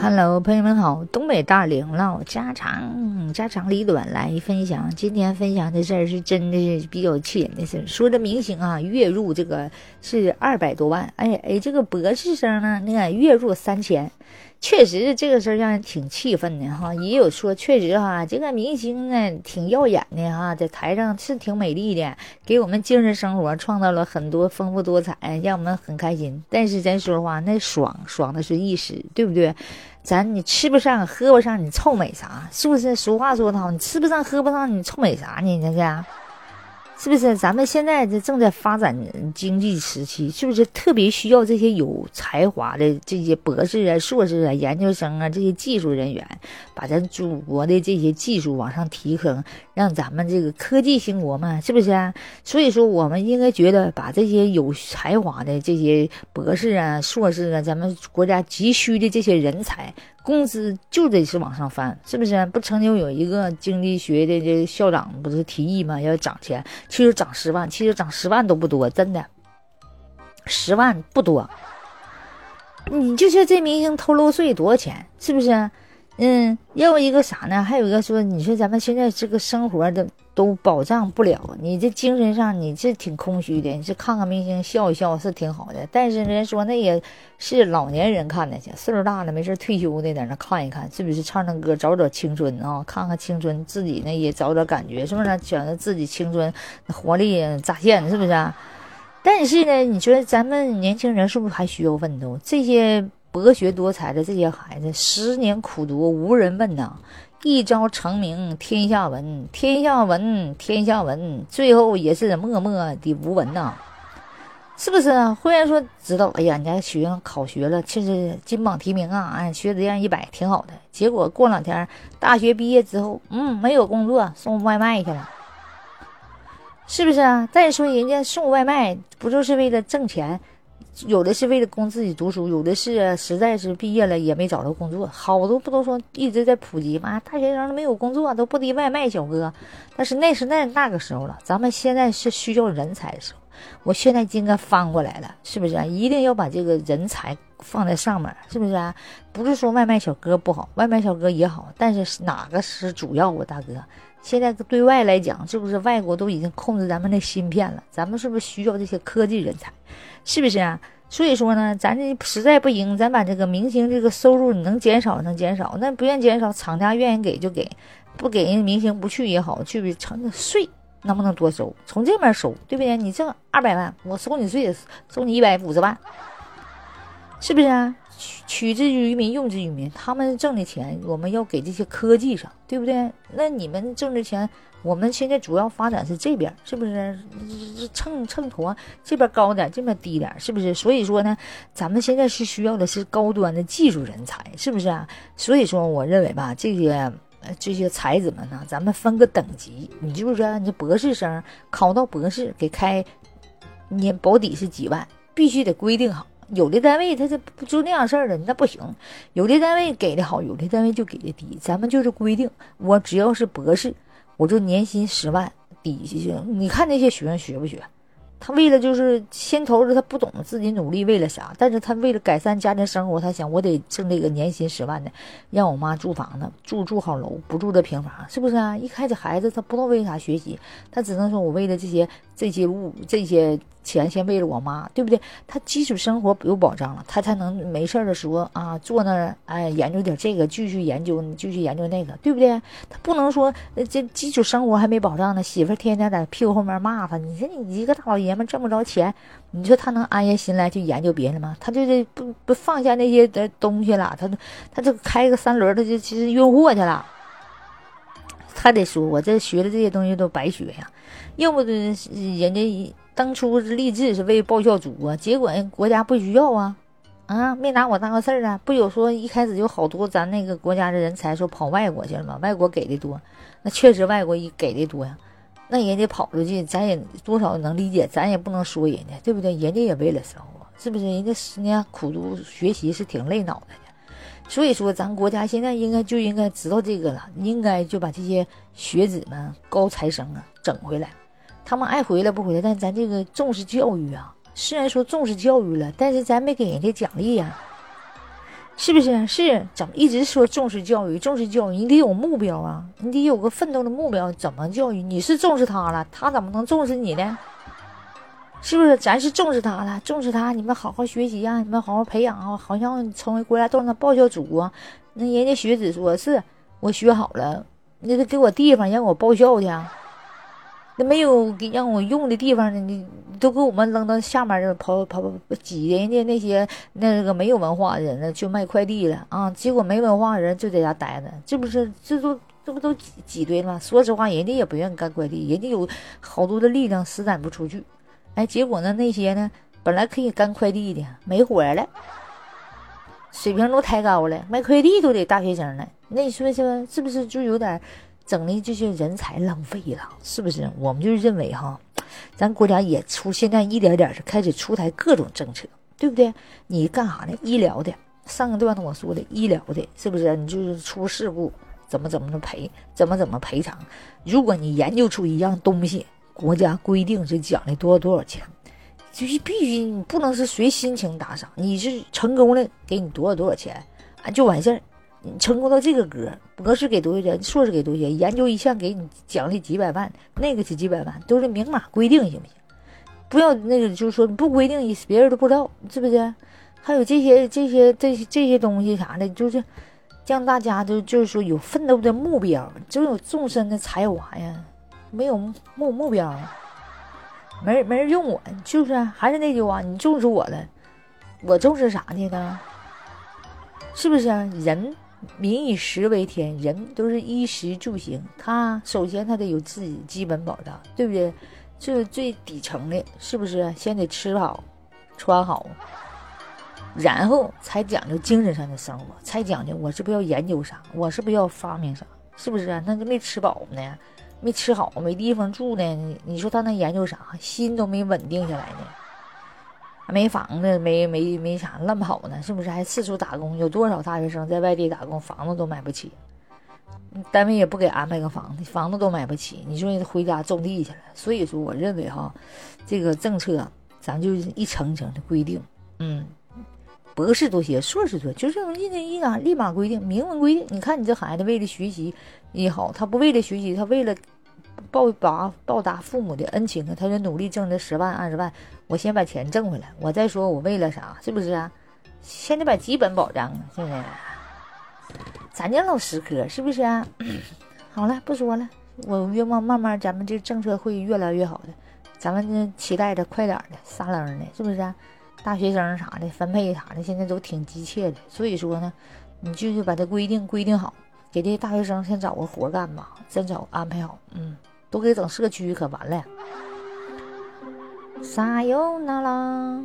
Hello，朋友们好，东北大龄唠家常，家长里短来分享。今天分享的事儿是真的是比较气人的事儿。说这明星啊，月入这个是二百多万，哎哎，这个博士生呢，那个月入三千。确实，这个事儿让人挺气愤的哈。也有说，确实哈，这个明星呢挺耀眼的哈，在台上是挺美丽的，给我们精神生活创造了很多丰富多彩，让我们很开心。但是咱说话，那爽爽的是一时，对不对？咱你吃不上喝不上，你臭美啥？是不是？俗话说得好，你吃不上喝不上，你臭美啥呢？这是。是不是咱们现在这正在发展经济时期？是不是特别需要这些有才华的这些博士啊、硕士啊、研究生啊这些技术人员，把咱祖国的这些技术往上提升，让咱们这个科技兴国嘛？是不是啊？所以说，我们应该觉得把这些有才华的这些博士啊、硕士啊，咱们国家急需的这些人才。工资就得是往上翻，是不是？不曾经有一个经济学的这校长不是提议吗？要涨钱，其实涨十万，其实涨十万都不多，真的，十万不多。你就说这明星偷漏税多少钱，是不是？嗯，要不一个啥呢？还有一个说，你说咱们现在这个生活的。都保障不了你这精神上，你这挺空虚的。你这看看明星笑一笑是挺好的，但是人家说那也是老年人看的去，岁数大了没事退休的在那看一看，是不是唱唱歌找找青春啊？看看青春，自己呢也找找感觉，是不是？觉得自己青春活力乍现，是不是？但是呢，你说咱们年轻人是不是还需要奋斗？这些博学多才的这些孩子，十年苦读无人问呐。一朝成名天下闻，天下闻天下闻，最后也是默默的无闻呐，是不是啊？忽然说知道，哎呀，人家学生考学了，确实金榜题名啊，哎，学质量一百，挺好的。结果过两天大学毕业之后，嗯，没有工作，送外卖去了，是不是啊？再说人家送外卖，不就是为了挣钱？有的是为了供自己读书，有的是实在是毕业了也没找着工作。好多不都说一直在普及吗？大学生都没有工作，都不敌外卖小哥。但是那是那那个时候了，咱们现在是需要人才的时候。我现在应该翻过来了，是不是？一定要把这个人才放在上面，是不是啊？不是说外卖小哥不好，外卖小哥也好，但是哪个是主要啊，大哥？现在对外来讲，是不是外国都已经控制咱们的芯片了？咱们是不是需要这些科技人才？是不是啊？所以说呢，咱这实在不行，咱把这个明星这个收入你能减少能减少，那不愿减少，厂家愿意给就给，不给人明星不去也好，去不成税能不能多收？从这面收，对不对？你挣二百万，我收你税，收你一百五十万，是不是啊？取取之于民，用之于民。他们挣的钱，我们要给这些科技上，对不对？那你们挣的钱，我们现在主要发展是这边，是不是？秤秤砣这边高点，这边低点，是不是？所以说呢，咱们现在是需要的是高端的技术人才，是不是啊？所以说，我认为吧，这些这些才子们呢，咱们分个等级。你就是说，你博士生考到博士，给开年保底是几万，必须得规定好。有的单位他这不就那样事儿了，那不行。有的单位给的好，有的单位就给的低。咱们就是规定，我只要是博士，我就年薪十万底下行。你看那些学生学不学？他为了就是先头着，他不懂自己努力为了啥，但是他为了改善家庭生活，他想我得挣这个年薪十万的，让我妈住房子，住住好楼，不住这平房，是不是啊？一开始孩子他不知道为啥学习，他只能说我为了这些这些物这些。钱先为了我妈，对不对？他基础生活有保障了，他才能没事的时候啊，坐那儿哎研究点这个，继续研究，继续研究那个，对不对？他不能说这基础生活还没保障呢，媳妇天天在屁股后面骂他，你说你一个大老爷们挣不着钱，你说他能安下心来去研究别的吗？他就是不不放下那些的东西了，他他就开个三轮，他就其实运货去了。他得说，我这学的这些东西都白学呀，要不人家。当初是立志是为报效祖国，结果人国家不需要啊，啊，没拿我当个事儿啊。不有说一开始就好多咱那个国家的人才说跑外国去了吗？外国给的多，那确实外国一给的多呀。那人家跑出去，咱也多少能理解，咱也不能说人家，对不对？人家也为了生活，是不是？人家十年苦读学习是挺累脑袋的。所以说，咱国家现在应该就应该知道这个了，应该就把这些学子们、高材生啊整回来。他们爱回来不回来，但咱这个重视教育啊。虽然说重视教育了，但是咱没给人家奖励呀。是不是？是怎么一直说重视教育？重视教育，你得有目标啊，你得有个奋斗的目标。怎么教育？你是重视他了，他怎么能重视你呢？是不是？咱是重视他了，重视他，你们好好学习啊，你们好好培养啊，好像成为国家动的报效祖国。那人家学子说是我学好了，那得给我地方让我报效去。没有给让我用的地方呢，你都给我们扔到下面这跑跑跑挤人家那些那个没有文化的人呢，去卖快递了啊！结果没文化的人就在家待着，这不是这都这不都挤挤兑吗？说实话，人家也不愿意干快递，人家有好多的力量施展不出去。哎，结果呢，那些呢本来可以干快递的没活了，水平都抬高了，卖快递都得大学生了。那你说说是不是就有点？整的这些人才浪费了，是不是？我们就认为哈，咱国家也出现在一点点是开始出台各种政策，对不对？你干啥呢？医疗的，上个段子我说的医疗的，是不是？你就是出事故怎么怎么的赔，怎么怎么赔偿？如果你研究出一样东西，国家规定是奖励多少多少钱，就是必须你不能是随心情打赏，你是成功了给你多少多少钱啊就完事儿。你成功到这个格，博士给多少钱，硕士给多少钱，研究一项给你奖励几百万，那个是几百万，都是明码规定，行不行？不要那个，就是说不规定，别人都不知道，是不是？还有这些这些这些这些东西啥的，就是让大家都就是说有奋斗的目标，总有纵深的才华呀。没有目目标，没人没人用我，就是还是那句话，你重视我了，我重视啥的呢？是不是人？民以食为天，人都是衣食住行。他首先他得有自己基本保障，对不对？这最底层的，是不是先得吃好、穿好，然后才讲究精神上的生活，才讲究我是不是要研究啥，我是不是要发明啥，是不是？那就没吃饱呢，没吃好，没地方住呢。你说他能研究啥？心都没稳定下来呢。没房子，没没没啥，乱跑呢，是不是？还四处打工，有多少大学生在外地打工，房子都买不起，单位也不给安排个房子，房子都买不起。你说你回家种地去了。所以说，我认为哈，这个政策咱就一层一层的规定，嗯，博士多些，硕士多，就是一一哪立马规定，明文规定。你看你这孩子为了学习也好，他不为了学习，他为了。报答报答父母的恩情啊！他就努力挣这十万二十万，我先把钱挣回来，我再说我为了啥，是不是啊？先得把基本保障啊！现在咱家老实科是不是啊？好了，不说了，我愿望慢慢咱们这政策会越来越好的，咱们期待着快点的，撒楞的，是不是？大学生啥的分配啥的，现在都挺急切的，所以说呢，你就是把它规定规定好。给这些大学生先找个活干吧，先找安排好，嗯，都给整社区可完了。撒由那拉。